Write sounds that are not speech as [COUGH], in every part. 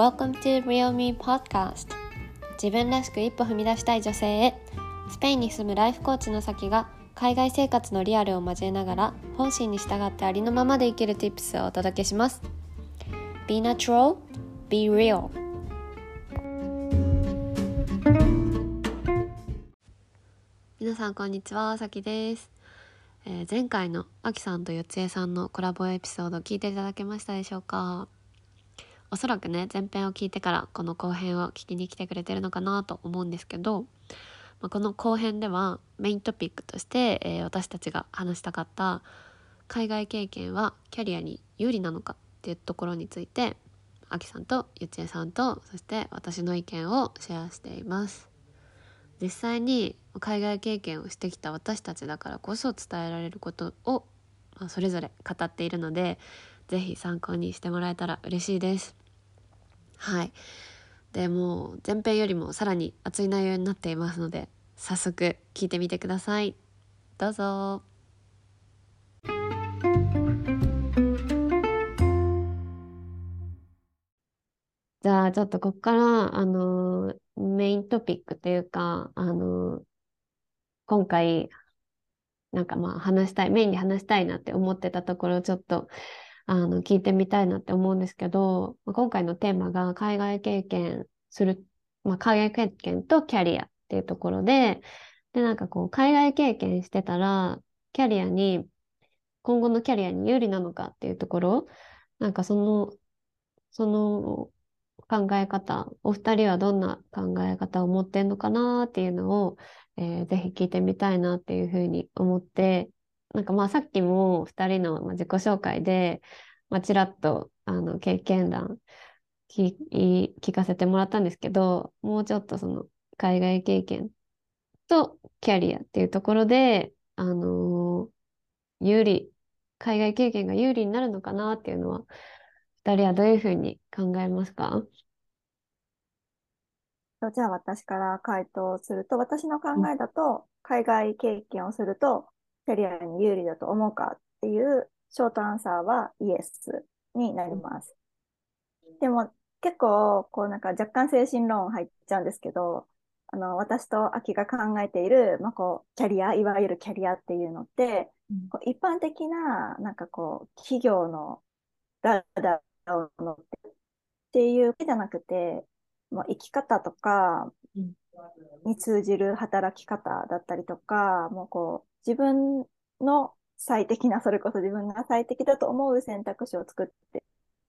Welcome to Real Me Podcast. 自分らしく一歩踏み出したい女性へ。スペインに住むライフコーチの先が海外生活のリアルを交えながら本心に従ってありのままで生きる Tips をお届けします。Be natural, be real. 皆さんこんにちは、さきです、えー前回のあきさんとよつえさんのコラボエピソード聞いていただけましたでしょうか？おそらくね前編を聞いてからこの後編を聞きに来てくれてるのかなと思うんですけど、まあ、この後編ではメイントピックとして、えー私たちが話したかった海外経験はキャリアに有利なのかっていうところについてあきさんとゆちえさんとそして私の意見をシェアしています。実際に海外経験をしてきた私たちだからこそ伝えられることを、それぞれ語っているのでぜひ参考にしてもらえたら嬉しいです。はい。でもう前編よりもさらに熱い内容になっていますので早速聞いてみてください。どうぞ。じゃあちょっとここからあのメイントピックというかあの今回なんかまあ話したいメインで話したいなって思ってたところちょっとあの聞いてみたいなって思うんですけど、今回のテーマが海外経験する、まあ、海外経験とキャリアっていうところで、で、なんかこう、海外経験してたら、キャリアに、今後のキャリアに有利なのかっていうところ、なんかその、その考え方、お二人はどんな考え方を持ってんのかなっていうのを、えーぜひ聞いてみたいなっていうふうに思って、なんかまあさっきも2人のまあ自己紹介で、まあ、ちらっとあの経験談聞い聞かせてもらったんですけど、もうちょっとその海外経験とキャリアっていうところで、あのー有利、海外経験が有利になるのかなっていうのは、2人はどういうふうに考えますか？とじゃあ私から回答すると、私の考えだと、海外経験をすると、キャリアに有利だと思うかっていうショートアンサーはイエスになります。でも結構、こうなんか若干精神論入っちゃうんですけど、あの、私とアキが考えている、まあ、こう、キャリア、いわゆるキャリアっていうのって、こう一般的な、なんかこう、企業のラダーを乗ってっていうわけじゃなくて、もう生き方とかうん。に通じる働き方だったりとか、もうこう、自分の最適な、それこそ自分が最適だと思う選択肢を作って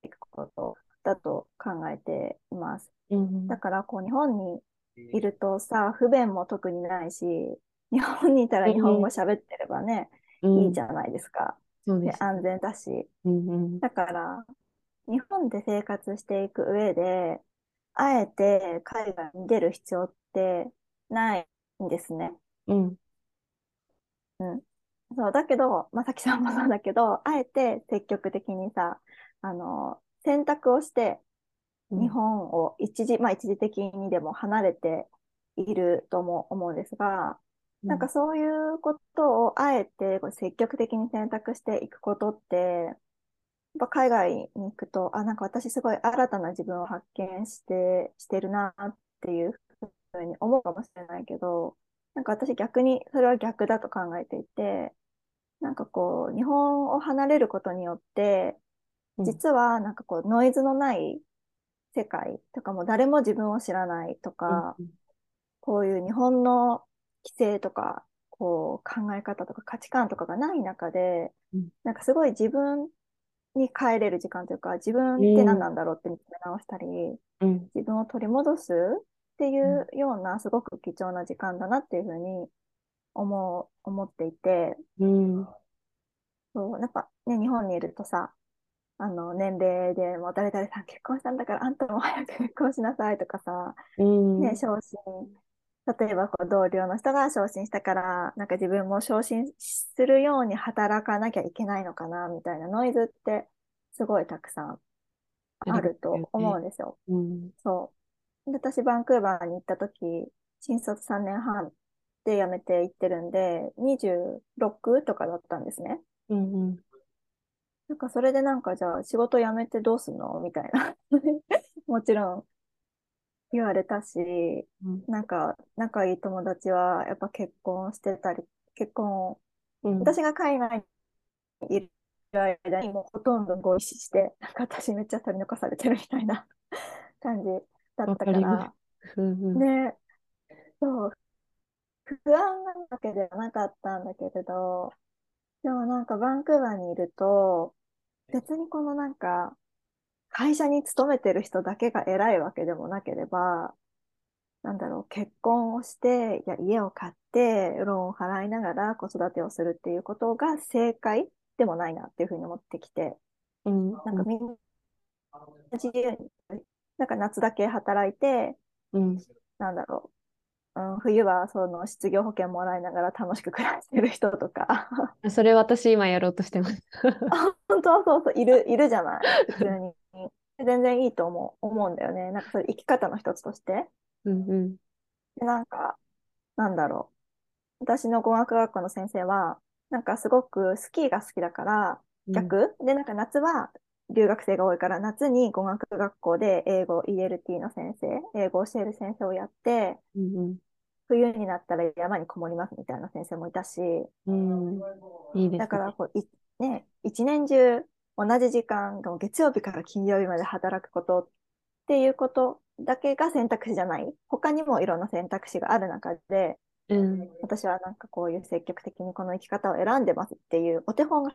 いくことだと考えています。うんだから、こう、日本にいるとさ、不便も特にないし、日本にいたら日本語喋ってればね、いいじゃないですか。そうで。です安全だし。うんうんだから、日本で生活していく上で、あえて海外に出る必要ってないんですね。うんうん。そう、だけど、まさきさんもそうだけど、あえて積極的にさ、あの、選択をして、日本を一時、まあ一時的にでも離れているとも思うんですが、なんかそういうことをあえてこう積極的に選択していくことって、やっぱ海外に行くと、あ、なんか私すごい新たな自分を発見して、してるなっていうふうに思うかもしれないけど、なんか私逆にそれは逆だと考えていて、なんかこう、日本を離れることによって、うん。実はなんかこう、ノイズのない世界とかも誰も自分を知らないとか、こういう日本の規制とか、こう考え方とか価値観とかがない中で、うん。なんかすごい自分に帰れる時間というか、自分って何なんだろうって見つめ直したり、うん。自分を取り戻すっていうようなすごく貴重な時間だなっていうふうに思う、思っていて、うんそう、やっぱね、日本にいるとさ、あの、年齢でもう誰々さん結婚したんだからあんたも早く結婚しなさいとかさ、うんね、昇進、例えばこう同僚の人が昇進したから、なんか自分も昇進するように働かなきゃいけないのかな、みたいなノイズってすごいたくさんあると思うんですよ。うんそう。で私、バンクーバーに行った時、新卒3年半で辞めて行ってるんで、26とかだったんですね。うんなんかそれでなんかじゃあ仕事辞めてどうすんのみたいな。[LAUGHS] もちろん言われたし、うんなんか仲いい友達はやっぱ結婚してたり、結婚、うん私が海外にいる間にもうほとんどご一緒して、なんか私めっちゃ取り残されてるみたいな感じだったから、ね、そう、不安なわけではなかったんだけれど、でもなんかバンクーバーにいると、別にこのなんか、会社に勤めてる人だけが偉いわけでもなければ、なんだろう、結婚をして、いや、家を買って、ローンを払いながら子育てをするっていうことが正解でもないなっていうふうに思ってきて、うん。なんかみんな自由に、なんか夏だけ働いて、うんなんだろう、うん、冬はその失業保険もらいながら楽しく暮らしてる人とか、うんそれ私今やろうとしてます。本当そうそう、いる、いるじゃない、普通に。全然いいと思う、思うんだよね。なんかそれ生き方の一つとして。うんうんで、なんか、なんだろう。私の語学学校の先生は、なんかすごくスキーが好きだから、うん逆、で、なんか夏は留学生が多いから、夏に語学学校で英語、ELT の先生、英語を教える先生をやって、うん冬になったら山にこもりますみたいな先生もいたし、うんうんいいですね。だからこう、いね、一年中同じ時間が月曜日から金曜日まで働くことっていうことだけが選択肢じゃない。他にもいろんな選択肢がある中で、うん私はなんかこういう積極的にこの生き方を選んでますっていうお手本が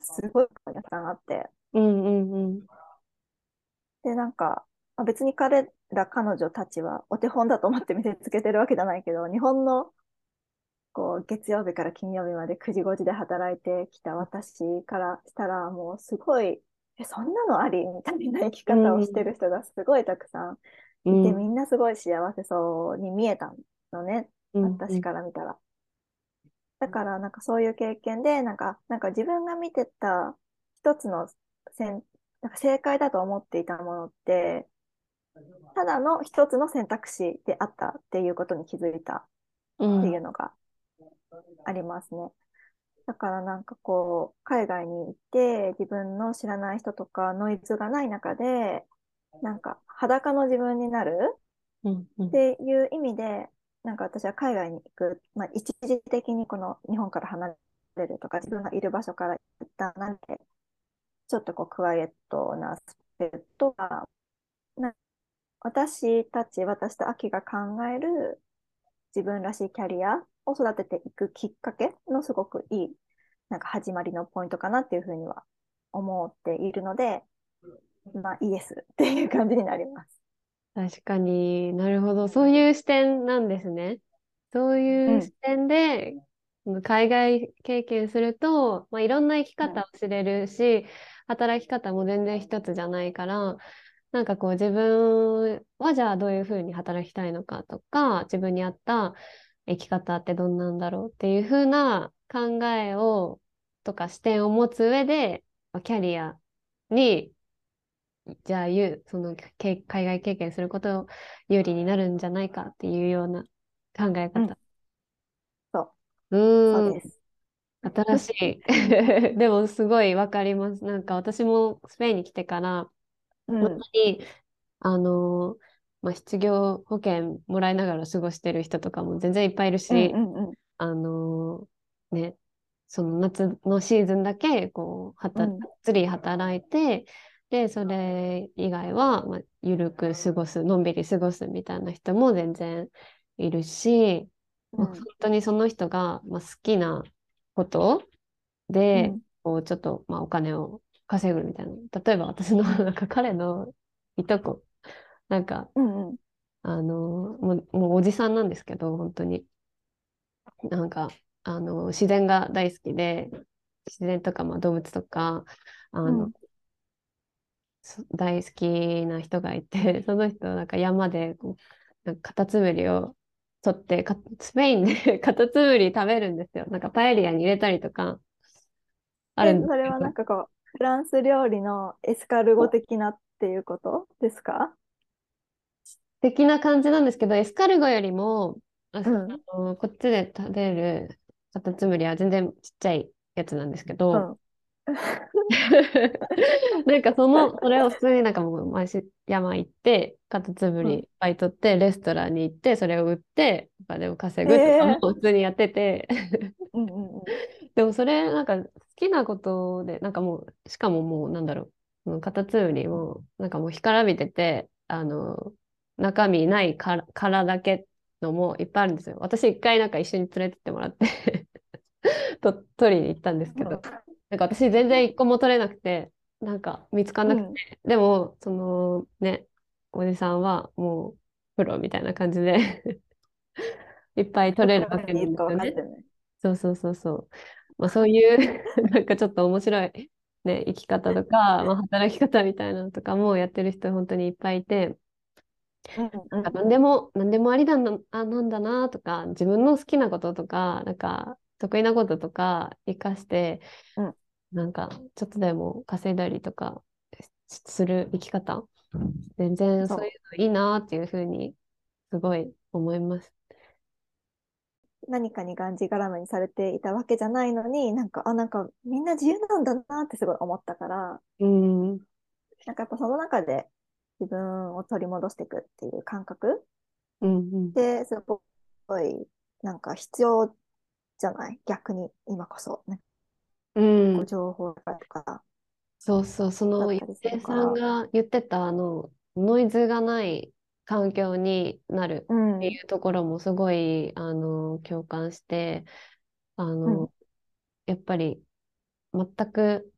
すごいたくさんあって。うんうんうんで、なんか、まあ別に彼ら彼女たちはお手本だと思って見せつけてるわけじゃないけど、日本のこう月曜日から金曜日まで9時5時で働いてきた私からしたらもうすごい、え、そんなのありみたいな生き方をしてる人がすごいたくさんいて、みんなすごい幸せそうに見えたのね、うん私から見たら。だからなんかそういう経験で、なんか、なんか自分が見てた一つの選なんか正解だと思っていたものって、ただの一つの選択肢であったっていうことに気づいたうんっていうのがありますね。だからなんかこう、海外に行って自分の知らない人とかノイズがない中で、なんか裸の自分になるうんうんっていう意味で、なんか私は海外に行く、まあ、一時的にこの日本から離れるとか、自分がいる場所から一旦離れて、ちょっとこうクワイエットなスペットが、な私たち、私とアキが考える自分らしいキャリアを育てていくきっかけのすごくいい、なんか始まりのポイントかなっていうふうには思っているので、まあイエスっていう感じになります。確かになるほど。そういう視点なんですね。そういううん視点で、海外経験すると、まあ、いろんな生き方を知れるし、働き方も全然一つじゃないから、なんかこう自分はじゃあどういうふうに働きたいのかとか、自分に合った生き方ってどんなんだろうっていうふうな考えを、とか視点を持つ上で、まあキャリアに、じゃあそのけ海外経験すること有利になるんじゃないかっていうような考えうん方。そう、うーんそうです。新しい。[LAUGHS] でもすごいわかります。なんか私もスペインに来てから、うん本当に、あのーまあ、失業保険もらいながら過ごしてる人とかも全然いっぱいいるうんし、うんうんあのーね、その夏のシーズンだけ、こう、はた、うんがっつり働いて、で、それ以外は、まあ、ゆるく過ごす、のんびり過ごすみたいな人も全然いるし、まあうん。本当にその人が、まあ、好きなことで、うん。こう、ちょっと、まあ、お金を稼ぐみたいな。例えば私の、なんか彼のいとこ、なんか、うんうん。あの、もう、もうおじさんなんですけど、本当に。なんか、あの、自然が大好きで、自然とか、まあ、動物とか、あの、うん。そ大好きな人がいて、[LAUGHS] その人、なんか山でこう、なんかカタツムリを取って、かスペインで [LAUGHS] カタツムリ食べるんですよ。なんかパエリアに入れたりとか、あるでそれはなんど、かこう、フランス料理のエスカルゴ的なっていうこと？ですか？的な感じなんですけど、エスカルゴよりも、あうんあのこっちで食べるカタツムリは全然ちっちゃいやつなんですけうど、ん。[LAUGHS] なんかその、それを普通になんかもう毎週山行って、カタツムリバイトって、レストランに行って、それを売って、お金を稼ぐとかも普通にやってて、[LAUGHS] でもそれなんか好きなことで、なんかもう、しかももうなんだろう、そのカタツムリもなんかもう干からびてて、あの、中身ない殻だけのもいっぱいあるんですよ。私一回なんか一緒に連れてってもらって [LAUGHS] と取りに行ったんですけど、なんか私全然一個も取れなくて、なんか見つかんなくて、うん、でも、そのね、おじさんはもうプロみたいな感じで [LAUGHS] いっぱい取れるわけなんですよね。そうそうそうそう。まあ、そういう [LAUGHS] なんかちょっと面白い、ね、生き方とか、まあ、働き方みたいなのとかもやってる人本当にいっぱいいて、なんか何でも、何でもありだあなんだなとか、自分の好きなこととか、なんか得意なこととか生かして、うん、なんかちょっとでも稼いだりとかする生き方、全然そういうのいいなっていうふうにすごい思います。何かにがんじがらめにされていたわけじゃないのに、なんか、あ、なんかみんな自由なんだなってすごい思ったから、うん、なんかやっぱその中で自分を取り戻していくっていう感覚、うんうん、ですごいなんか必要じゃない？逆に今こそね。うん。情報とか。そうそう、その一平さんが言ってたあのノイズがない環境になるっていうところもすごい、あの共感してあの、うん、やっぱり全く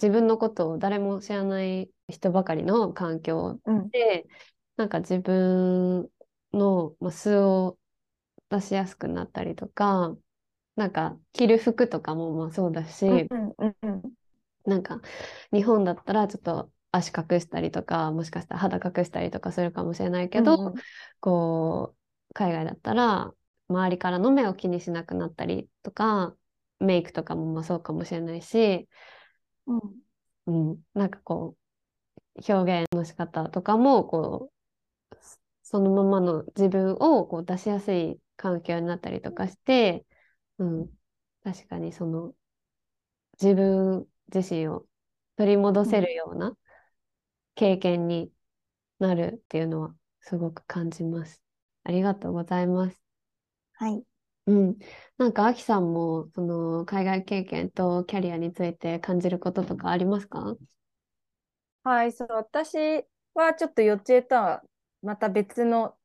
自分のことを誰も知らない人ばかりの環境で、うん、なんか自分の、ま素を出しやすくなったりとかなんか着る服とかもまあそうだし、うんうんうん、なんか日本だったらちょっと足隠したりとかもしかしたら肌隠したりとかするかもしれないけど、うんうん、こう海外だったら周りからの目を気にしなくなったりとかメイクとかもまあそうかもしれないし、うん、うん、なんかこう表現の仕方とかもこうそのままの自分をこう出しやすい環境になったりとかしてうん、確かにその自分自身を取り戻せるような経験になるっていうのはすごく感じます。ありがとうございます。はい。うん。なんか、あきさんも、その、海外経験とキャリアについて感じることとかありますか？はい、そう、私はちょっと幼稚園とはまた別の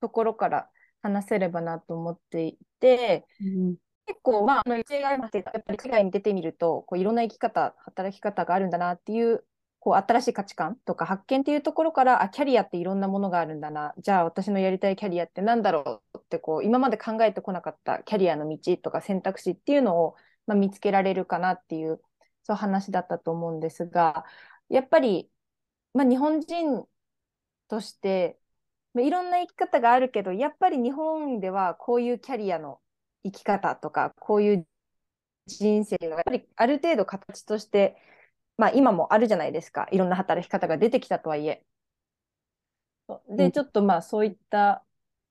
ところから話せればなと思っていて、うん、結構、まあ、あの、一例がありますけど、やっぱり海外に出てみると、こういろんな生き方、働き方があるんだなっていう、こう新しい価値観とか発見っていうところから、あ、キャリアっていろんなものがあるんだな。じゃあ私のやりたいキャリアって何だろうって、こう、今まで考えてこなかったキャリアの道とか選択肢っていうのを、まあ、見つけられるかなっていう、そう話だったと思うんですが、やっぱり、まあ、日本人として、まあ、いろんな生き方があるけど、やっぱり日本ではこういうキャリアの生き方とか、こういう人生がやっぱりある程度形として、まあ今もあるじゃないですか。いろんな働き方が出てきたとはいえ。で、ちょっとまあそういった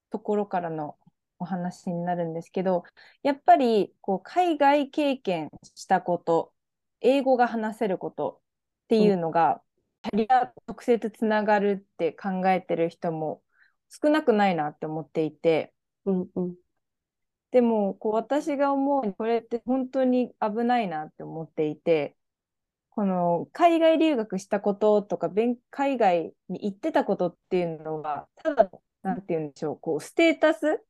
ところからのお話になるんですけど、やっぱりこう海外経験したこと、英語が話せることっていうのが、キャリア直接つながるって考えてる人も少なくないなって思っていて、うんうん、でも、こう私が思うに、これって本当に危ないなって思っていて、この海外留学したこととか、海外に行ってたことっていうのは、ただ、なんて言うんでしょう、こう、ステータス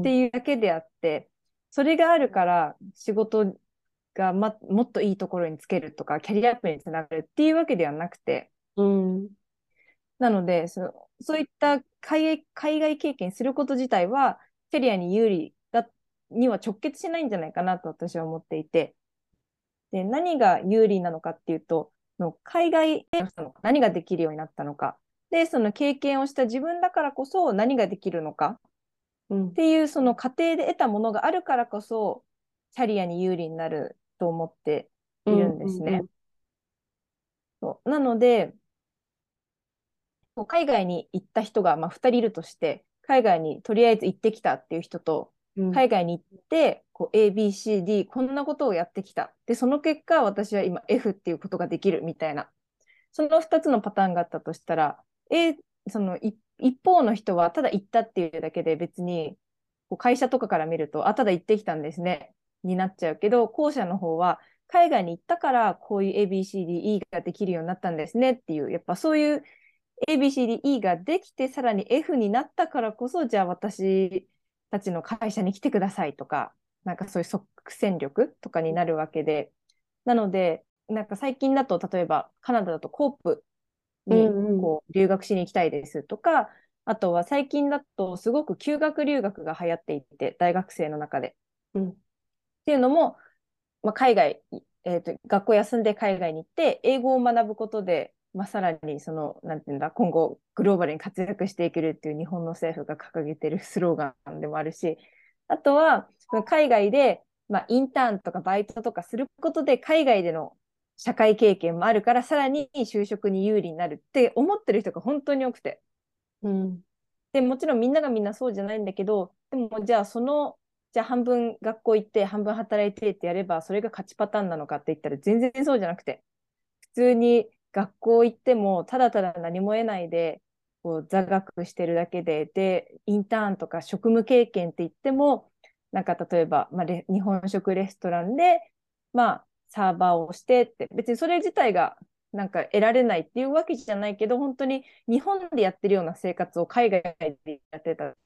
っていうだけであって、うん、それがあるから仕事が、ま、もっといいところにつけるとか、キャリアアップにつながるっていうわけではなくて、うん、なのでそ、そういった海外海外経験すること自体は、キャリアに有利だには直結しないんじゃないかなと私は思っていて、で何が有利なのかっていうと、の海外で何ができるようになったのか、で、その経験をした自分だからこそ何ができるのか、うん、っていうその過程で得たものがあるからこそ、キャリアに有利になると思っているんですね。うんうんうん、そう。なので、海外に行った人がまあ2人いるとして、海外にとりあえず行ってきたっていう人と、海外に行って、こう ABCD こんなことをやってきた。で、その結果、私は今 F っていうことができるみたいな。その2つのパターンがあったとしたら、A、そのい一方の人はただ行ったっていうだけで別にこう会社とかから見ると、あ、ただ行ってきたんですね、になっちゃうけど、後者の方は海外に行ったからこういう ABCDE ができるようになったんですねっていう、やっぱそういう ABCDE ができて、さらに F になったからこそ、じゃあ私たちの会社に来てくださいとか、なんかそういう即戦力とかになるわけで、なので、なんか最近だと、例えばカナダだとコープにうんうん。こう留学しに行きたいですとか、あとは最近だとすごく休学留学が流行っていて、大学生の中で。うん。っていうのも、まあ、海外、えーと、学校休んで海外に行って、英語を学ぶことで、まあ、さらにその、なんていうんだ、今後グローバルに活躍していけるっていう日本の政府が掲げてる [LAUGHS] スローガンでもあるし、あとは、海外で、まあ、インターンとかバイトとかすることで、海外での社会経験もあるから、さらに就職に有利になるって思ってる人が本当に多くて。うんで、もちろんみんながみんなそうじゃないんだけど、でもじゃあその、じゃあ半分学校行って半分働いてってやれば、それが勝ちパターンなのかって言ったら全然そうじゃなくて、普通に学校行ってもただただ何も得ないで、こう座学してるだけで、で、インターンとか職務経験って言っても、なんか例えば、まあ、日本食レストランで、まあ、サーバーをしてって、別にそれ自体がなんか得られないっていうわけじゃないけど、本当に日本でやってるような生活を海外でやってた。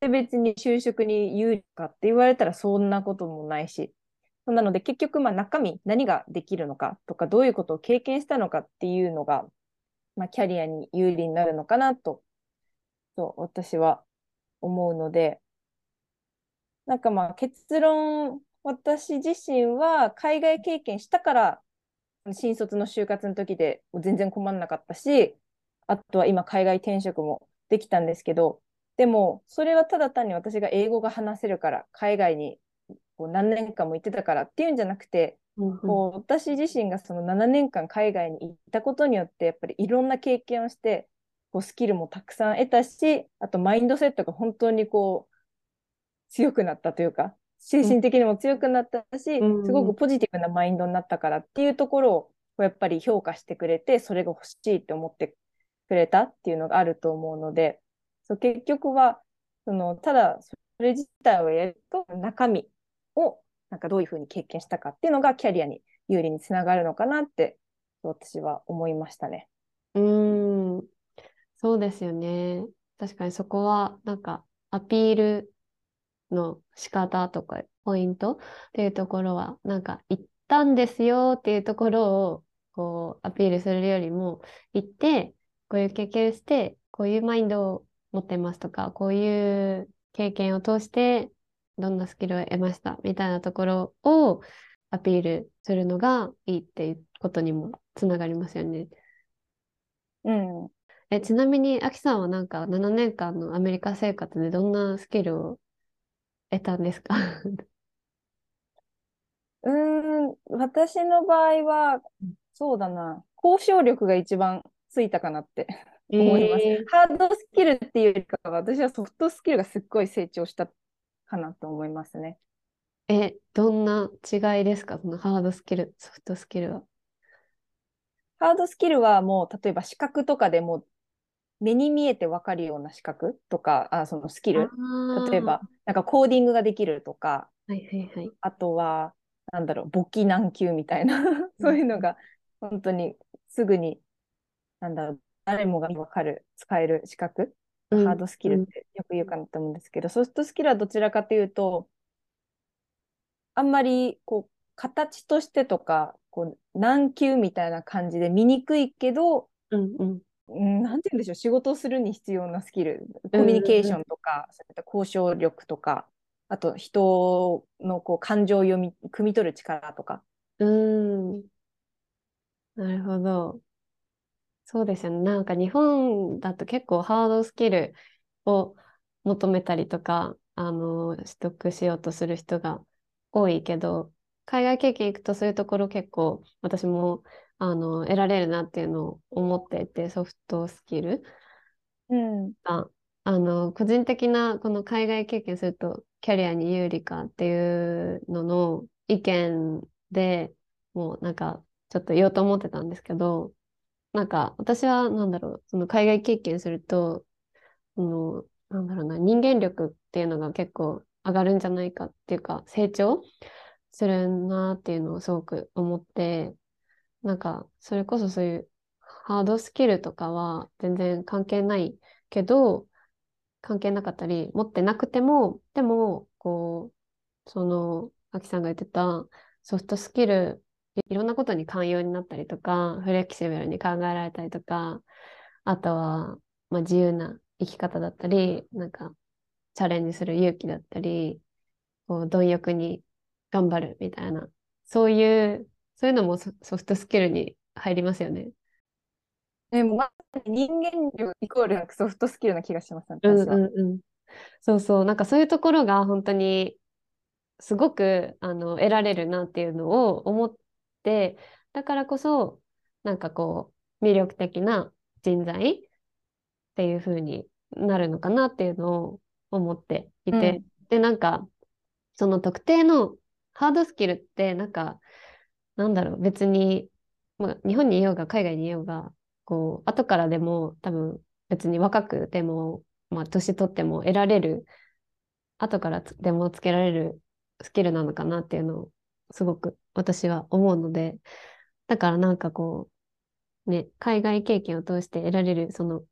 で、別に就職に有利かって言われたらそんなこともないし。なので結局、まあ中身、何ができるのかとか、どういうことを経験したのかっていうのが、まあキャリアに有利になるのかなと、と私は思うので、なんかまあ結論、私自身は海外経験したから、新卒の就活の時で全然困んなかったし、あとは今海外転職もできたんですけど、でもそれはただ単に私が英語が話せるから、海外にこう何年間も行ってたからっていうんじゃなくて、うんこう私自身がその7年間海外に行ったことによって、やっぱりいろんな経験をして、こうスキルもたくさん得たし、あとマインドセットが本当にこう強くなったというか、精神的にも強くなったし、うん。すごくポジティブなマインドになったからっていうところをやっぱり評価してくれて、それが欲しいって思ってくれたっていうのがあると思うので、そう結局はそのただそれ自体をやると中身をなんかどういうふうに経験したかっていうのがキャリアに有利につながるのかなって私は思いましたね。うん、そうですよね。確かにそこは、なんか、アピールの仕方とか、ポイントっていうところは、なんか、行ったんですよっていうところを、こう、アピールするよりも、行って、こういう経験して、こういうマインドを持ってますとか、こういう経験を通して、どんなスキルを得ました？みたいなところをアピールするのがいいっていうことにもつながりますよね。うん。え、ちなみに、アキさんはなんか7年間のアメリカ生活でどんなスキルを得たんですか？[LAUGHS] うーん、私の場合は、そうだな、交渉力が一番ついたかなって思います。えーハードスキルっていうよりかは、私はソフトスキルがすっごい成長したかなと思いますね。え、どんな違いですか？そのハードスキル、ソフトスキルは。ハードスキルはもう、例えば資格とかでも、目に見えてわかるような資格とか、あ、そのスキル、例えば、なんかコーディングができるとか。はいはいはい。あとは、なんだろう、簿記難級みたいな、[LAUGHS] そういうのが、本当にすぐに、なんだろう、誰もがわかる、使える資格、うんハードスキルってよく言うかなと思うんですけど、ソフトスキルはどちらかというと、あんまり、こう、形としてとか、こう、難級みたいな感じで見にくいけど、うんうん。うん、なんて言うんでしょう、仕事をするに必要なスキル、コミュニケーションとか、そういった交渉力とか、あと人のこう感情を読み、汲み取る力とか。うーん。なるほど。そうですよね。なんか日本だと結構ハードスキルを求めたりとか、あの、取得しようとする人が多いけど、海外経験行くとそういうところ結構私もあの得られるなっていうのを思っていて、ソフトスキルうん。があの、個人的なこの海外経験するとキャリアに有利かっていうのの意見でもうなんかちょっと言おうと思ってたんですけど、なんか私はなんだろう、その海外経験すると、その、なんだろうな、人間力っていうのが結構上がるんじゃないかっていうか、成長するなっていうのをすごく思って、なんか、それこそそういうハードスキルとかは全然関係ないけど、関係なかったり、持ってなくても、でも、こう、その、アキさんが言ってたソフトスキル、いろんなことに寛容になったりとか、フレキシブルに考えられたりとか、あとは、まあ、自由な生き方だったり、なんか、チャレンジする勇気だったり、こう、貪欲に頑張るみたいな、そういう、そういうのもソフトスキルに入りますよね。でも、まあ、人間力イコールソフトスキルな気がします、うんうんうん。そうそう、なんかそういうところが本当にすごくあの得られるなっていうのを思って、だからこそ、なんかこう、魅力的な人材っていう風になるのかなっていうのを思っていて、うん、で、なんか、その特定のハードスキルって、なんか、なんだろう、別に、まあ、日本にいようが海外にいようが、こう、後からでも多分別に若くても、まあ、年取っても得られる、後からでもつけられるスキルなのかなっていうのをすごく私は思うので、だからなんかこう、ね、海外経験を通して得られる、その、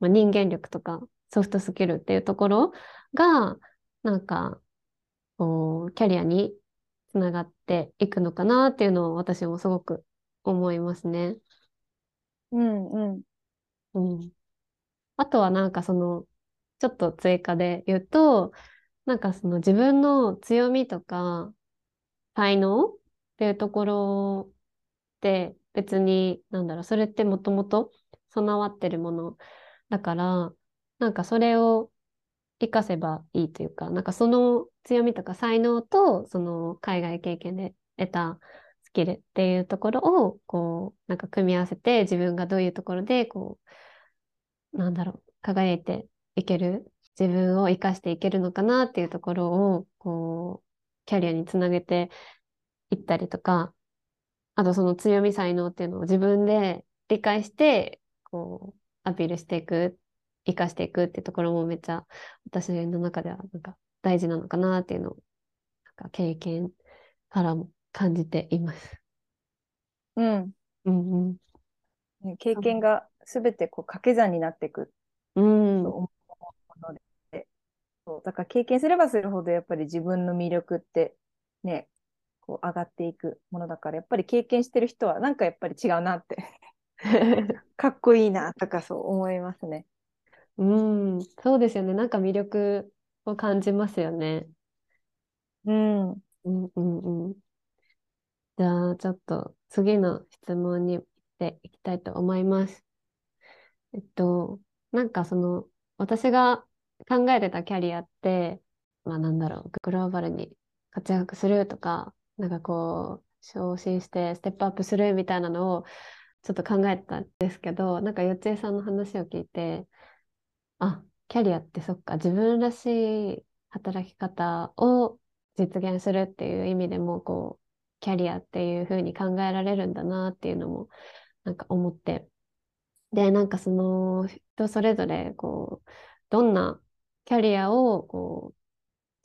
まあ、人間力とかソフトスキルっていうところが、なんか、こう、キャリアにつながっていくのかなっていうのを私もすごく思いますね。うんうん。うん。あとはなんかその、ちょっと追加で言うと、なんかその自分の強みとか才能っていうところって別に、なんだろう、それってもともと備わってるものだから、なんかそれを活かせばいいというか、なんかその強みとか才能と、その海外経験で得たスキルっていうところを、こう、なんか組み合わせて、自分がどういうところで、こう、なんだろう、輝いていける、自分を生かしていけるのかなっていうところを、こう、キャリアにつなげていったりとか、あとその強み才能っていうのを自分で理解して、こう、アピールしていく、生かしていくってところもめっちゃ私の中ではなんか大事なのかなっていうのを、なんか経験からも感じています。うん。うんうん。経験がすべてこう掛け算になっていくと思うので、そうだから経験すればするほどやっぱり自分の魅力ってね、こう上がっていくものだから、やっぱり経験してる人はなんかやっぱり違うなって [LAUGHS] かっこいいなとかそう思いますね。うん、そうですよね。なんか魅力を感じますよね。うん。うんうんうん。じゃあ、ちょっと次の質問に行っていきたいと思います。えっと、なんかその、私が考えてたキャリアって、まあなんだろう、グローバルに活躍するとか、なんかこう、昇進してステップアップするみたいなのをちょっと考えてたんですけど、なんかよちえさんの話を聞いて、あ、キャリアってそっか、自分らしい働き方を実現するっていう意味でも、こう、キャリアっていうふうに考えられるんだなっていうのもなんか思って。で、なんかその人それぞれこう、どんなキャリアをこう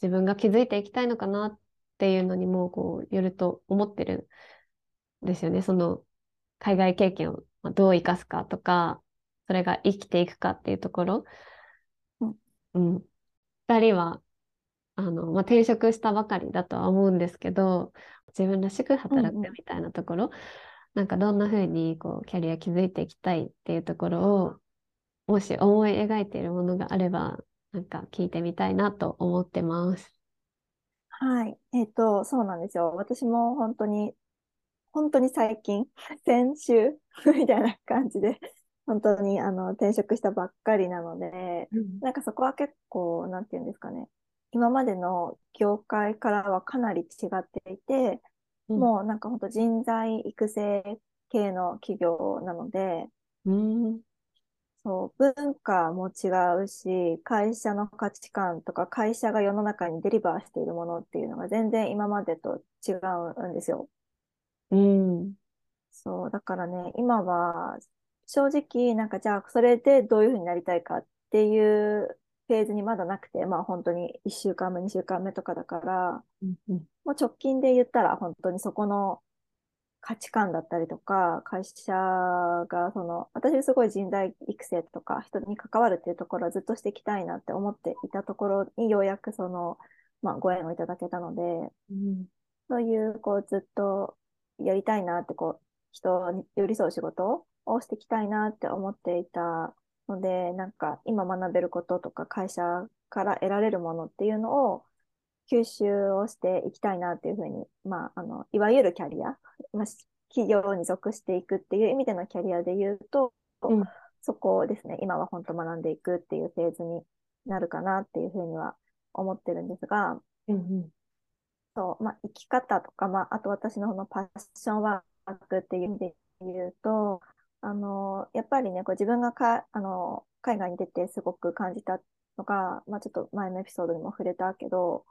自分が築いていきたいのかなっていうのにもこうよると思ってるんですよね。その海外経験をどう生かすかとか、それが生きていくかっていうところ。うん。うん、2人はあの、まあ、転職したばかりだとは思うんですけど、自分らしく働くみたいなところ、うんうん、なんかどんな風にこうキャリア築いていきたいっていうところを、もし思い描いているものがあれば、なんか聞いてみたいなと思ってます。はい。えっ、ー、と、そうなんですよ。私も本当に、本当に最近、[LAUGHS] 先週 [LAUGHS] みたいな感じで、本当にあの転職したばっかりなので、うん、なんかそこは結構、なんていうんですかね、今までの業界からはかなり違っていて、うん、もうなんか本当人材育成系の企業なので、うん、そう、文化も違うし、会社の価値観とか、会社が世の中にデリバーしているものっていうのが全然今までと違うんですよ。うん。そう、だからね、今は、正直、なんかじゃあ、それでどういうふうになりたいかっていうフェーズにまだなくて、まあ本当に1週間目、2週間目とかだから、うんうん、もう直近で言ったら本当にそこの価値観だったりとか、会社が、その、私すごい人材育成とか、人に関わるっていうところはずっとしていきたいなって思っていたところにようやくその、まあ、ご縁をいただけたので、うん、そういう、こう、ずっとやりたいなって、こう、人に寄り添う仕事をしていきたいなって思っていたので、なんか、今学べることとか、会社から得られるものっていうのを、吸収をしていきたいなっていうふうに、まあ、あの、いわゆるキャリア、まあ、企業に属していくっていう意味でのキャリアで言うと、うん、そこですね、今は本当学んでいくっていうフェーズになるかなっていうふうには思ってるんですが、うんうん、そうまあ、生き方とか、まあ、あと私ののパッションワークっていう意味で言うと、あの、やっぱりね、こう自分がか、あの、海外に出てすごく感じたのが、まあ、ちょっと前のエピソードにも触れたけど、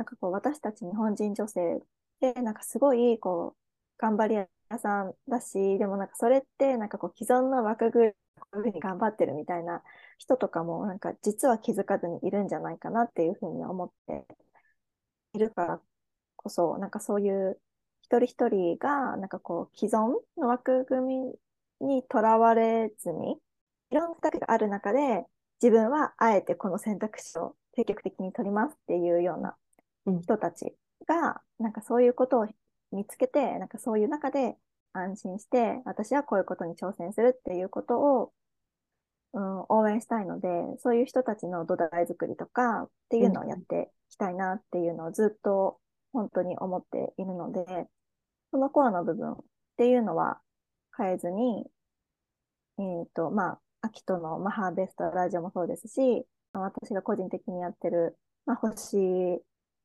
なんかこう私たち日本人女性ってなんかすごいこう頑張り屋さんだし、でもなんかそれってなんかこう既存の枠組みこういうふうに頑張ってるみたいな人とかもなんか実は気づかずにいるんじゃないかなっていうふうに思っているからこそ、なんかそういう一人一人がなんかこう既存の枠組みにとらわれずに、いろんな選択がある中で自分はあえてこの選択肢を積極的に取りますっていうような人たちが、なんかそういうことを見つけて、なんかそういう中で安心して、私はこういうことに挑戦するっていうことを、うん、応援したいので、そういう人たちの土台作りとかっていうのをやっていきたいなっていうのをずっと本当に思っているので、そのコアの部分っていうのは変えずに、えっ、ー、と、まあ、秋とのマハーベストラジオもそうですし、私が個人的にやってる、まあ、星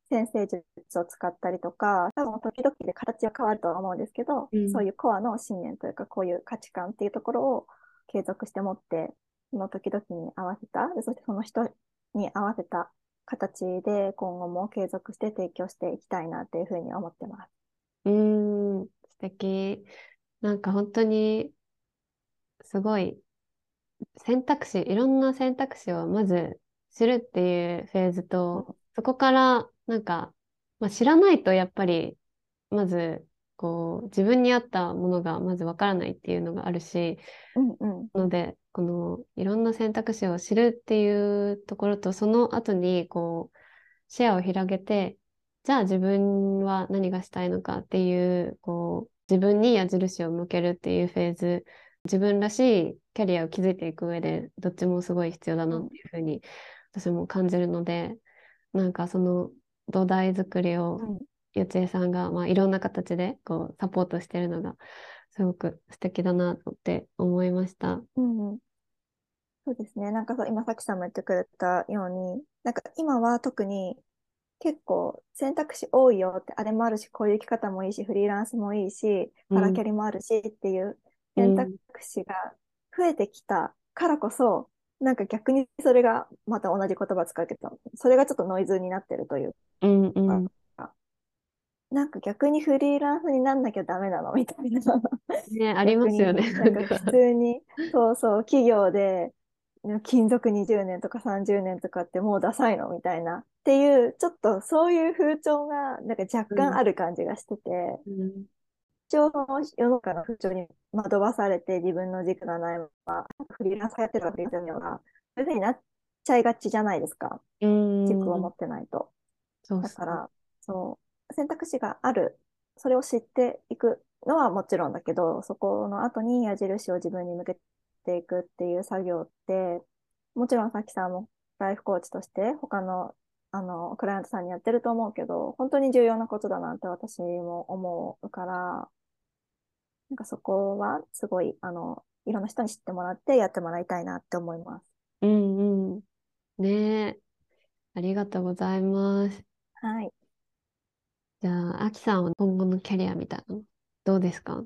先生術を使ったりとか、多分時々で形は変わるとは思うんですけど、うん、そういうコアの信念というか、こういう価値観っていうところを継続して持って、その時々に合わせた、そしてその人に合わせた形で今後も継続して提供していきたいなっていうふうに思ってます。うん、素敵。なんか本当にすごい選択肢、いろんな選択肢をまず知るっていうフェーズと、そこからなんか、まあ、知らないとやっぱり、まず、こう、自分に合ったものがまずわからないっていうのがあるし、うんうん、ので、この、いろんな選択肢を知るっていうところと、その後に、こう、視野を広げて、じゃあ自分は何がしたいのかっていう、こう、自分に矢印を向けるっていうフェーズ、自分らしいキャリアを築いていく上で、どっちもすごい必要だなっていうふうに私も感じるので、なんかその土台作りを、よちえさんが、まあ、いろんな形でこうサポートしてるのがすごく素敵だなとって思いました。うん、うん、そうですね。なんか今さきさんも言ってくれたように、なんか今は特に結構選択肢多いよって、あれもあるし、こういう生き方もいいし、フリーランスもいいし、パラキャリもあるしっていう選択肢が増えてきたからこそ、なんか逆にそれがまた同じ言葉使うけど、それがちょっとノイズになってるというか、うんうん、なんか逆にフリーランスになんなきゃダメなのみたいな。ね、ありますよね。なんか普通に、そうそう、企業で勤続20年とか30年とかってもうダサいのみたいな。っていう、ちょっとそういう風潮がなんか若干ある感じがしてて、うん、一応世の中の風潮に惑わされて自分の軸がないまま、フリーランスやってるわけですよね。そういうふうになっちゃいがちじゃないですか。軸を持ってないと。そうだから、そう、選択肢がある。それを知っていくのはもちろんだけど、そこの後に矢印を自分に向けていくっていう作業って、もちろんさっきさんもライフコーチとして他のあのクライアントさんにやってると思うけど、本当に重要なことだなって私も思うから、なんかそこはすごい、あの、いろんな人に知ってもらってやってもらいたいなって思います。うんうん。ねえ。ありがとうございます。はい。じゃあ、あきさんは今後のキャリアみたいなの、どうですか？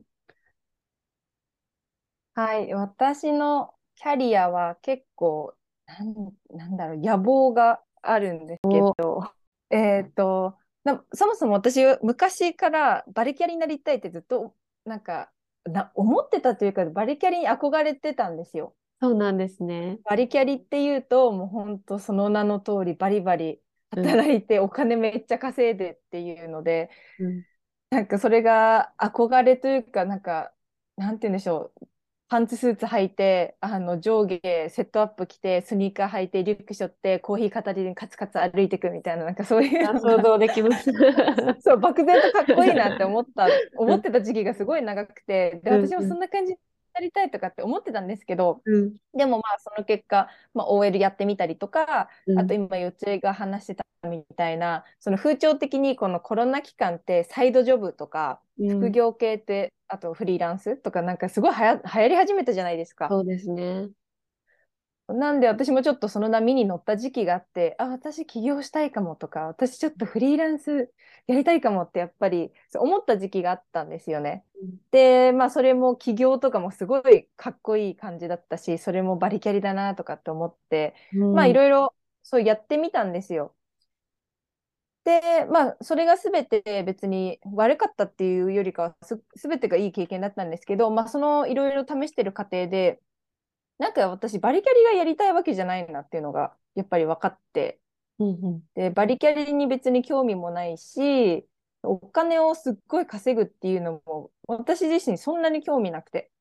はい。私のキャリアは結構、なんなんだろう、野望があるんですけど、えっと、そもそも私、昔からバリキャリになりたいってずっと、なんか、な思ってたというか、バリキャリに憧れてたんですよ。そうなんですね。バリキャリっていうと、もう本当その名の通り、バリバリ働いてお金めっちゃ稼いでっていうので、うん、なんかそれが憧れというか、なんか、なんて言うんでしょう、パンツスーツ履いて、あの上下セットアップ着て、スニーカー履いて、リュック背負って、コーヒー片手にカツカツ歩いていくみたいな、なんかそういう。想像できます。[LAUGHS] そう、漠然とかっこいいなって思った、[LAUGHS] 思ってた時期がすごい長くて、で、私もそんな感じになりたいとかって思ってたんですけど、うん、でもまあその結果、まあ、OL やってみたりとか、うん、あと今、よっちが話してたみたいな、その風潮的にこのコロナ期間ってサイドジョブとか、副業系ってあとフリーランスとかなんかすごいはや流行り始めたじゃないですか。そうですね。なんで私もちょっとその波に乗った時期があって、あ、私起業したいかもとか、私ちょっとフリーランスやりたいかもってやっぱり思った時期があったんですよね。うん、で、まあそれも起業とかもすごいかっこいい感じだったし、それもバリキャリだなとかって思って、うん、まあいろいろそうやってみたんですよ。で、まあ、それが全て別に悪かったっていうよりかはす、全てがいい経験だったんですけど、まあ、そのいろいろ試してる過程で、なんか私、バリキャリがやりたいわけじゃないなっていうのが、やっぱり分かって、うんうん、で、バリキャリに別に興味もないし、お金をすっごい稼ぐっていうのも、私自身そんなに興味なくて。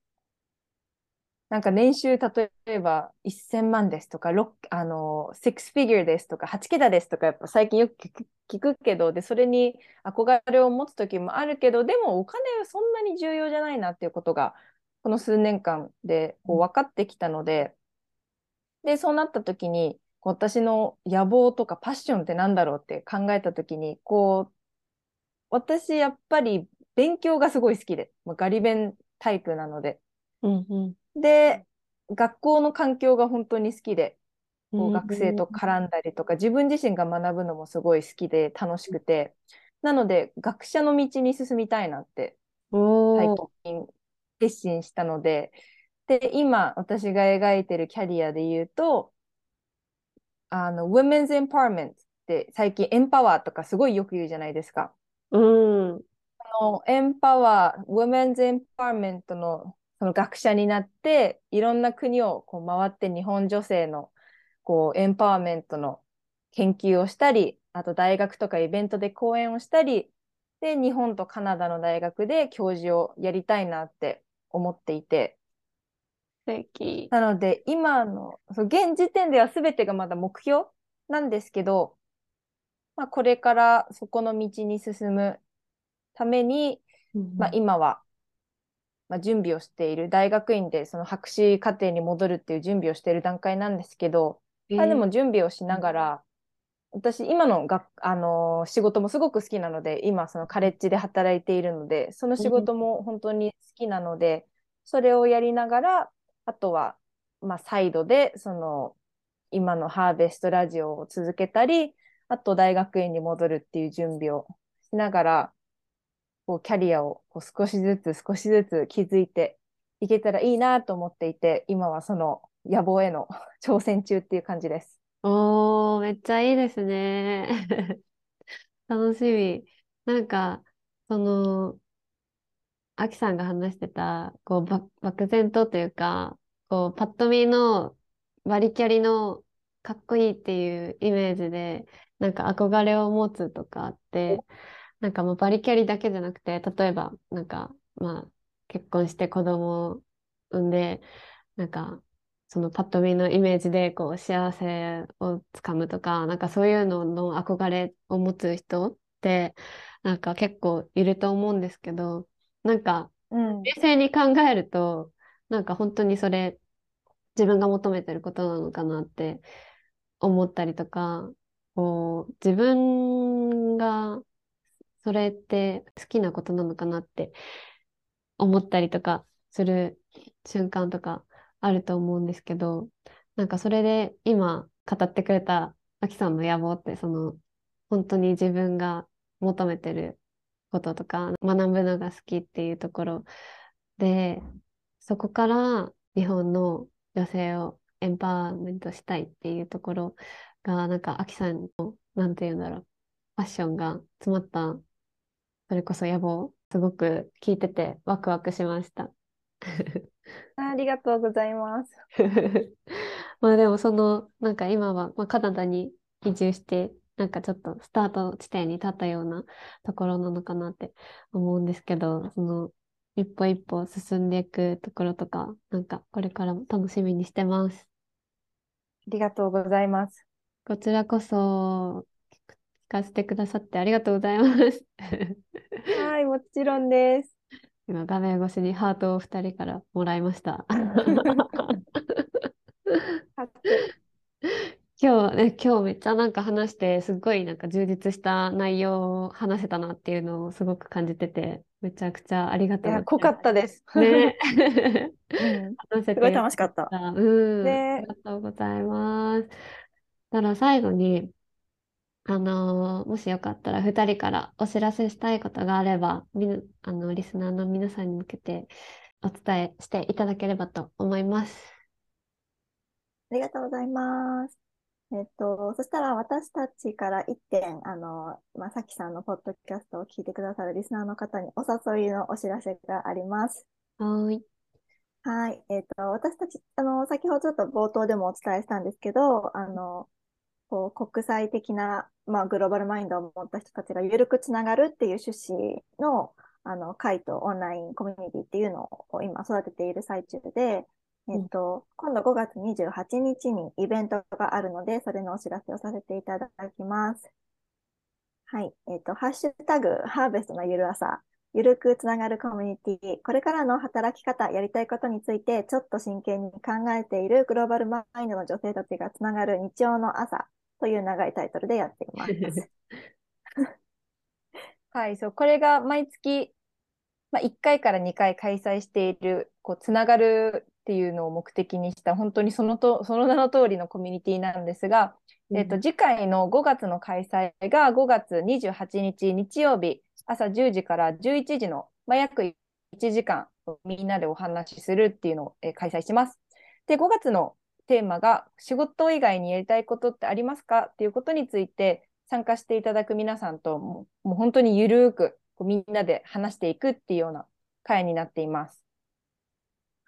なんか年収、例えば1000万ですとか、あの、6フィギュアですとか、8桁ですとか、やっぱ最近よく聞くけど、で、それに憧れを持つ時もあるけど、でもお金はそんなに重要じゃないなっていうことが、この数年間でこう分かってきたので、で、そうなった時に、私の野望とかパッションって何だろうって考えた時に、こう、私やっぱり勉強がすごい好きで、まあ、ガリ勉タイプなので、うんうん。で、学校の環境が本当に好きで、こう学生と絡んだりとか、自分自身が学ぶのもすごい好きで楽しくて、なので学者の道に進みたいなって最近決心したので、で、今私が描いてるキャリアで言うと、あの、Women's Empowerment って最近エンパワーとかすごいよく言うじゃないですか。うん。あの、エンパワー、Women's Empowerment のその学者になって、いろんな国をこう回って日本女性のこうエンパワーメントの研究をしたり、あと大学とかイベントで講演をしたり、で、日本とカナダの大学で教授をやりたいなって思っていて。なので、今の、そう現時点では全てがまだ目標なんですけど、まあ、これからそこの道に進むために、うん、まあ、今はまあ、準備をしている大学院でその博士課程に戻るっていう準備をしている段階なんですけど、えー、まあ、でも準備をしながら、私今のが、あのー、仕事もすごく好きなので今そのカレッジで働いているのでその仕事も本当に好きなので、それをやりながらあとは、まあ、サイドでその今のハーベストラジオを続けたりあと大学院に戻るっていう準備をしながらこうキャリアをこう少しずつ少しずつ築いていけたらいいなと思っていて、今はその野望への挑戦中っていう感じです。おー、めっちゃいいですね。[LAUGHS] 楽しみ。なんか、その、アキさんが話してた、こう、漠然とというか、こう、パッと見のバリキャリのかっこいいっていうイメージで、なんか憧れを持つとかあって、なんかもうバリキャリだけじゃなくて、例えば、なんか、まあ、結婚して子供を産んで、なんか、そのパッと見のイメージで、こう、幸せをつかむとか、なんかそういうのの憧れを持つ人って、なんか結構いると思うんですけど、なんか、冷静に考えると、なんか本当にそれ、自分が求めてることなのかなって思ったりとか、こう、自分がそれって好きなことなのかなって思ったりとかする瞬間とかあると思うんですけど、なんかそれで今語ってくれたあきさんの野望って、その本当に自分が求めてることとか学ぶのが好きっていうところで、そこから日本の女性をエンパワーメントしたいっていうところが、なんか、アキさんの、なんて言うんだろう、ファッションが詰まった、それこそ野望、すごく聞いててワクワクしました。ありがとうございます。[LAUGHS] まあでもその、なんか今は、まあ、カナダに移住して、なんかちょっとスタート地点に立ったようなところなのかなって思うんですけど、その一歩一歩進んでいくところとか、なんかこれからも楽しみにしてます。ありがとうございます。こちらこそ聞かせてくださってありがとうございます。[LAUGHS] はい、もちろんです。今画面越しにハートを2人からもらいました。今日ね、今日めっちゃなんか話して、すごいなんか充実した内容を話せたなっていうのをすごく感じてて、めちゃくちゃありがとういます。濃かったです。ね。[LAUGHS] うん、すごい楽しかった。うん。ね、ありがとうございます。ただ最後に、あのー、もしよかったら2人からお知らせしたいことがあれば、みあのリスナーの皆さんに向けてお伝えしていただければと思います。ありがとうございます。えっと、そしたら私たちから1点、あの、まあ、さきさんのポッドキャストを聞いてくださるリスナーの方にお誘いのお知らせがあります。はい。はい。えっと、私たち、あの、先ほどちょっと冒頭でもお伝えしたんですけど、あの、こう国際的な、まあ、グローバルマインドを持った人たちが緩くつながるっていう趣旨のあの会とオンラインコミュニティっていうのを今育てている最中で、えっと、今度5月28日にイベントがあるので、それのお知らせをさせていただきます。はい。えっと、ハッシュタグ、ハーベストのゆる朝、ゆるくつながるコミュニティ、これからの働き方、やりたいことについて、ちょっと真剣に考えているグローバルマインドの女性たちがつながる日曜の朝という長いタイトルでやっています。[LAUGHS] はい、そう、これが毎月、まあ、1回から2回開催している、こう、つながるっていうのを目的にした、本当にそのとその名の通りのコミュニティなんですが、うん、えっと、次回の5月の開催が5月28日日曜日、朝10時から11時の、まあ、約1時間、みんなでお話しするっていうのを、え開催します。で、5月のテーマが仕事以外にやりたいことってありますかっていうことについて参加していただく皆さんともう本当にゆるくこうみんなで話していくっていうような会になっています。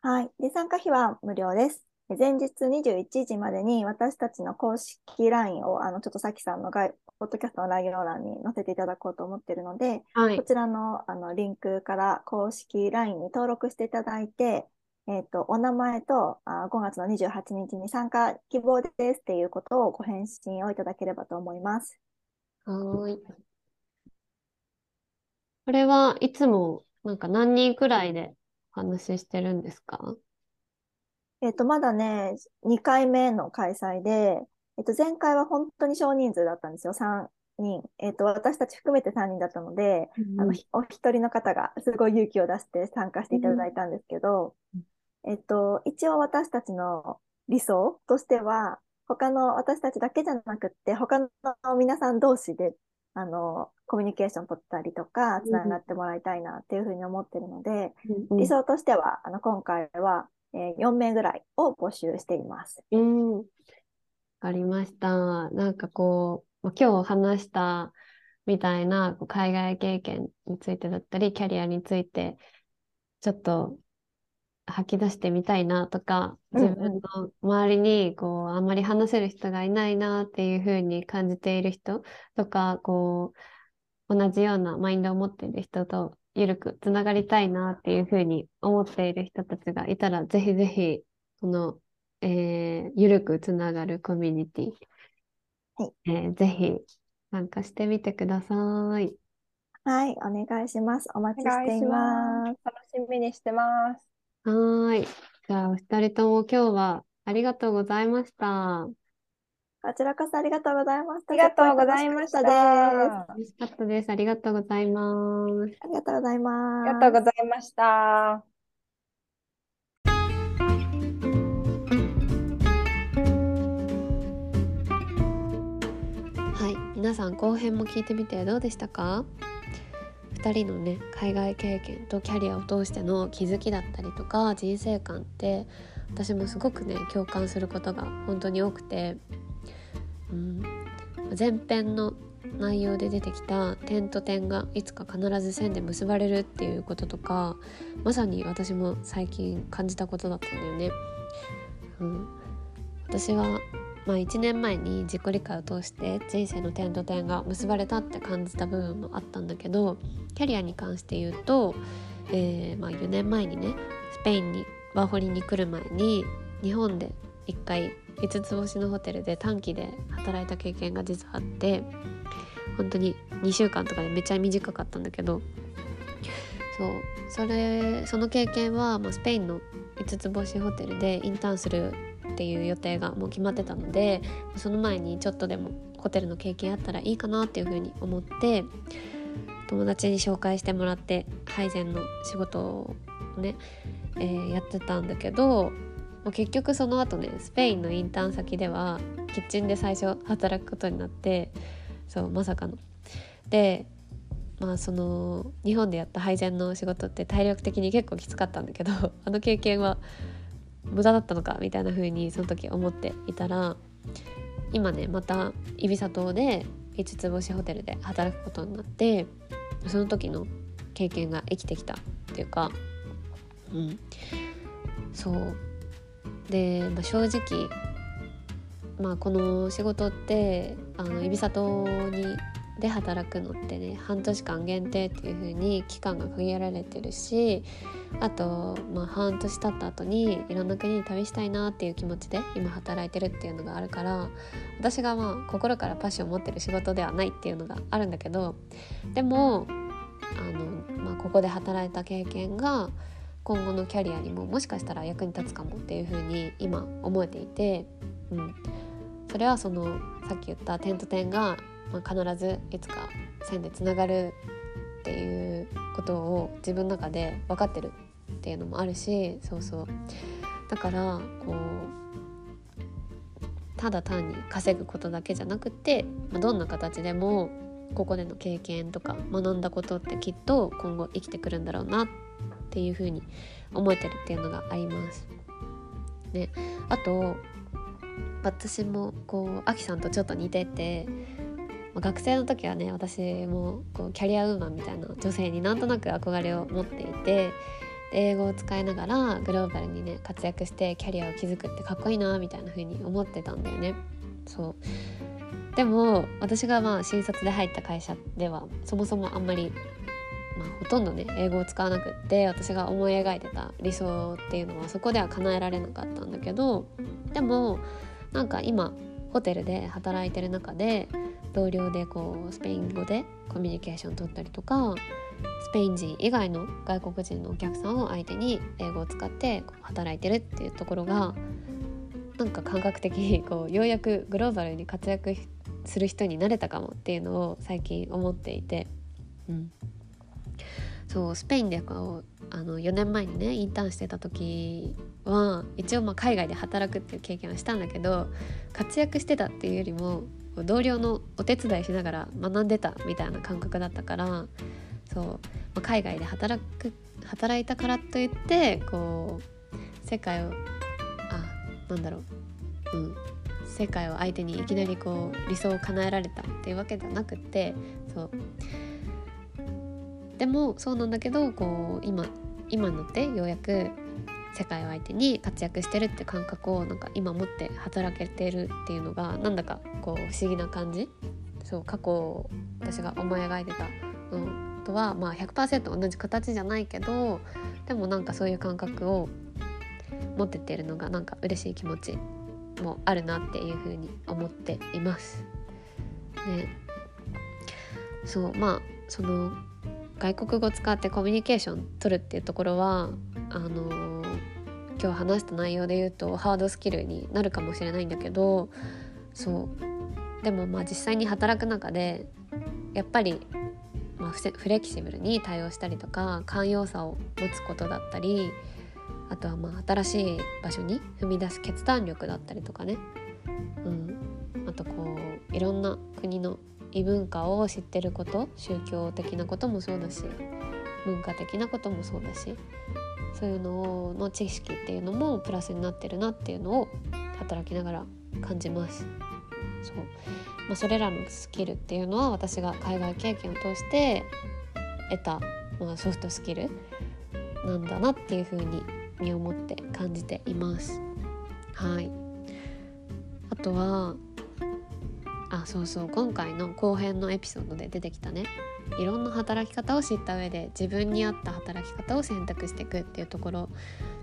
はい。で、参加費は無料です。前日21時までに私たちの公式 LINE を、あの、ちょっとさきさんのガイポッドキャストの概要欄に載せていただこうと思っているので、はい、こちらのあのリンクから公式 LINE に登録していただいて、えっ、ー、と、お名前とあ5月の28日に参加希望ですっていうことをご返信をいただければと思います。はい。これはいつもなんか何人くらいでお話ししてるんですか？えっ、ー、と、まだね、2回目の開催で、えっ、ー、と、前回は本当に少人数だったんですよ。3人。えっ、と、私たち含めて3人だったので、うん、あの、お一人の方がすごい勇気を出して参加していただいたんですけど、うんえっと、一応私たちの理想としては、他の私たちだけじゃなくって、他の皆さん同士で、あの、コミュニケーション取ったりとか、つながってもらいたいなっていうふうに思ってるので、うん、理想としては、あの、今回は、えー、4名ぐらいを募集しています。うん。わかりました。なんかこう、今日話したみたいな海外経験についてだったり、キャリアについて、ちょっと吐き出してみたいなとか、自分の周りにこうあんまり話せる人がいないなっていうふうに感じている人とか、こう同じようなマインドを持っている人とゆるくつながりたいなっていうふうに思っている人たちがいたら、ぜひぜひ、この、えー、ゆるくつながるコミュニティ、はいえー、ぜひ参加してみてください。はい、お願いします。お待ちしています。楽しみにしてます。はい。じゃあ、お二人とも今日はありがとうございました。こちらこそありがとうございました。ありがとうございました。楽しかったです。ありがとうございます。ありがとうございます。ありがとうございました。はい、皆さん後編も聞いてみてどうでしたか？2人のね海外経験とキャリアを通しての気づきだったりとか人生観って私もすごくね共感することが本当に多くて、うん、前編の内容で出てきた点と点がいつか必ず線で結ばれるっていうこととかまさに私も最近感じたことだったんだよね。うん、私はまあ、1年前に自己理解を通して人生の点と点が結ばれたって感じた部分もあったんだけどキャリアに関して言うと、えー、まあ、4年前にねスペインにワーホリに来る前に日本で1回5つ星のホテルで短期で働いた経験が実はあって本当に2週間とかでめっちゃ短かったんだけどそうそれその経験は、まあ、スペインの5つ星ホテルでインターンするっていう予定がもう決まってたのでその前にちょっとでもホテルの経験あったらいいかなっていうふうに思って友達に紹介してもらって配膳の仕事をね、えー、やってたんだけど結局その後ねスペインのインターン先ではキッチンで最初働くことになってそうまさかの。でまあその日本でやった配膳の仕事って体力的に結構きつかったんだけどあの経験は無駄だったのかみたいな風にその時思っていたら今ねまたイビサ島で5つ星ホテルで働くことになってその時の経験が生きてきたっていうかうん。そう。で、まあ、正直まあこの仕事ってあのイビサ島にで働くのってね半年間限定っていう風に期間が区切られてるしあと、まあ、半年経った後にいろんな国に旅したいなっていう気持ちで今働いてるっていうのがあるから私がまあ心からパッションを持ってる仕事ではないっていうのがあるんだけどでもあの、まあ、ここで働いた経験が今後のキャリアにももしかしたら役に立つかもっていう風に今思えていて、うん、それはそのさっき言った点と点がまあ、必ずいつか線でつながるっていうことを自分の中で分かってるっていうのもあるしそうそうだからこうただ単に稼ぐことだけじゃなくて、まあ、どんな形でもここでの経験とか学んだことってきっと今後生きてくるんだろうなっていうふうに思えてるっていうのがあります。ね、あと私もこうアキさんとちょっと似てて学生の時はね私もこうキャリアウーマンみたいな女性になんとなく憧れを持っていて英語を使いながらグローバルにね活躍してキャリアを築くってかっこいいなみたいな風に思ってたんだよね。そうでも私がまあ新卒で入った会社ではそもそもあんまり、まあ、ほとんどね英語を使わなくって私が思い描いてた理想っていうのはそこでは叶えられなかったんだけどでもなんか今ホテルで働いてる中で同僚でこうスペイン語でコミュニケーション取ったりとかスペイン人以外の外国人のお客さんを相手に英語を使って働いてるっていうところがなんか感覚的にこうようやくグローバルに活躍する人になれたかもっていうのを最近思っていて、うん、そうスペインでこうあの4年前にねインターンしてた時は一応まあ海外で働くっていう経験はしたんだけど活躍してたっていうよりも同僚のお手伝いしながら学んでたみたいな感覚だったからそう、海外で働く働いたからといってこう世界をあなんだろううん世界を相手にいきなりこう理想を叶えられたっていうわけではなくてそう。でもそうなんだけどこう今今のってようやく世界を相手に活躍してるって感覚をなんか今持って働けてるっていうのがなんだかこう不思議な感じそう過去私が思い描いてたのとは、まあ100%同じ形じゃないけどでもなんかそういう感覚を持ってってるのがなんか嬉しい気持ちもあるなっていうふうに思っています。ね、そうまあその外国語使ってコミュニケーション取るっていうところはあの今日話した内容で言うとハードスキルになるかもしれないんだけどそう。でもまあ実際に働く中でやっぱり、まあ、フレキシブルに対応したりとか寛容さを持つことだったりあとはまあ新しい場所に踏み出す決断力だったりとかね、うん、あとこういろんな国の異文化を知ってること宗教的なこともそうだし文化的なこともそうだしそういうのの知識っていうのもプラスになってるなっていうのを働きながら感じます。そうまあ、それらのスキルっていうのは私が海外経験を通して得た、まあ、ソフトスキルなんだなっていうふうに身をもって感じています。はいあとはあそうそう今回の後編のエピソードで出てきたねいろんな働き方を知った上で自分に合った働き方を選択していくっていうところ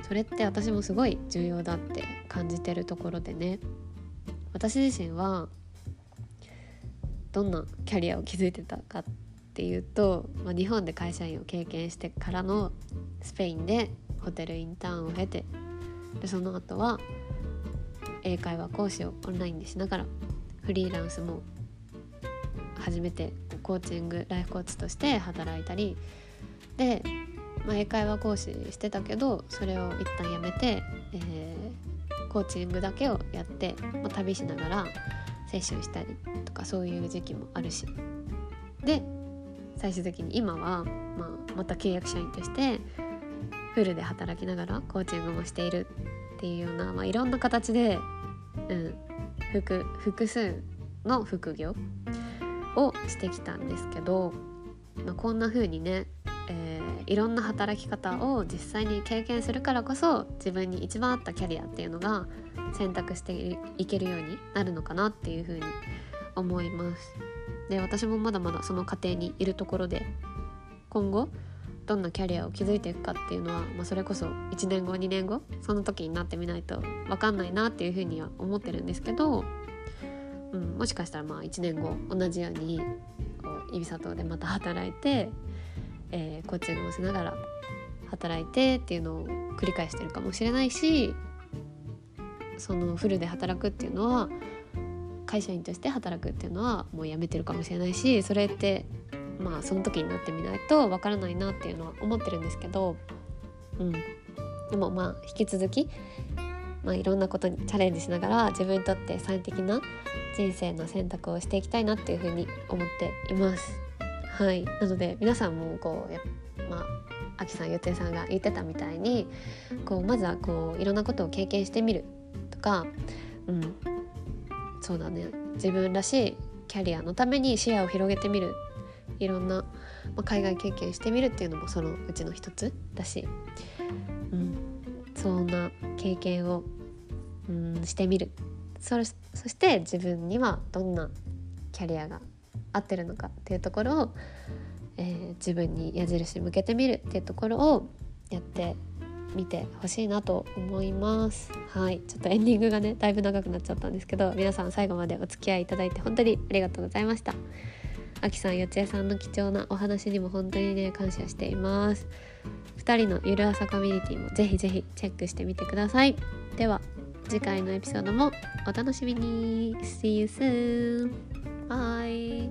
それって私もすごい重要だって感じてるところでね。私自身はどんなキャリアを築いてたかっていうと、まあ、日本で会社員を経験してからのスペインでホテルインターンを経てでその後は英会話講師をオンラインでしながらフリーランスも始めてコーチングライフコーチとして働いたりで、まあ、英会話講師してたけどそれを一旦やめて、えー、コーチングだけをやって、まあ、旅しながらセッションしたりとかそういう時期もあるし。で最終的に今は、まあ、また契約社員としてフルで働きながらコーチングもしているっていうような、まあ、いろんな形で、うん、複複数の副業をしてきたんですけど、まあ、こんな風にね、えー、いろんな働き方を実際に経験するからこそ自分に一番合ったキャリアっていうのが選択していけるようになるのかなっていう風に思います。で私もまだまだその過程にいるところで今後どんなキャリアを築いていくかっていうのは、まあ、それこそ1年後2年後その時になってみないと分かんないなっていうふうには思ってるんですけど、うん、もしかしたらまあ1年後同じようにこう指里でまた働いて、えー、コーチングをしながら働いてっていうのを繰り返してるかもしれないしそのフルで働くっていうのは会社員として働くっていうのはもうやめてるかもしれないしそれってまあその時になってみないとわからないなっていうのは思ってるんですけど、うん、でもまあ引き続き、まあ、いろんなことにチャレンジしながら自分にとって最適な人生の選択をしていきたいなっていうふうに思っています。はい、なので皆さんもこうやまあきさんゆてさんが言ってたみたいにこうまずはこういろんなことを経験してみるとか、うん、そうだね。自分らしいキャリアのために視野を広げてみる。いろんな、まあ、海外経験してみるっていうのもそのうちの一つだし、うん、そんな経験を、うん、してみる。そそして自分にはどんなキャリアが合ってるのかっていうところを、えー、自分に矢印向けてみるっていうところをやって見てほしいなと思います。はい。ちょっとエンディングがねだいぶ長くなっちゃったんですけど皆さん最後までお付き合いいただいて本当にありがとうございました。あきさんよちえさんの貴重なお話にも本当にね感謝しています。2人のゆる朝コミュニティもぜひぜひチェックしてみてください。では。次回のエピソードもお楽しみに See you soon! Bye!